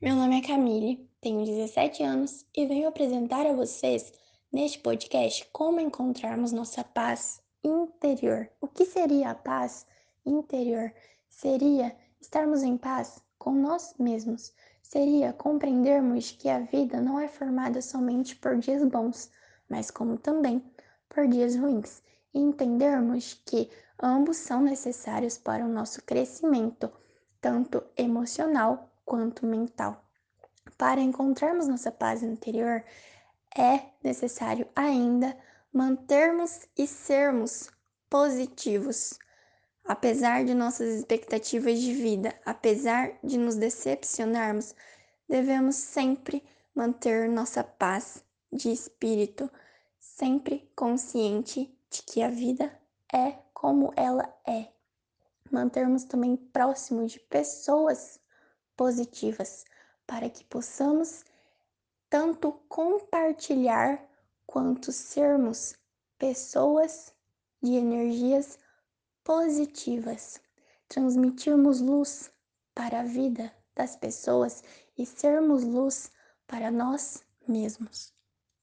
Meu nome é Camille, tenho 17 anos e venho apresentar a vocês, neste podcast, como encontrarmos nossa paz interior. O que seria a paz interior? Seria estarmos em paz com nós mesmos, seria compreendermos que a vida não é formada somente por dias bons, mas como também por dias ruins, e entendermos que ambos são necessários para o nosso crescimento, tanto emocional quanto mental. Para encontrarmos nossa paz interior, é necessário ainda mantermos e sermos positivos. Apesar de nossas expectativas de vida, apesar de nos decepcionarmos, devemos sempre manter nossa paz de espírito, sempre consciente de que a vida é como ela é. Mantermos também próximo de pessoas positivas, para que possamos tanto compartilhar quanto sermos pessoas de energias positivas, transmitirmos luz para a vida das pessoas e sermos luz para nós mesmos.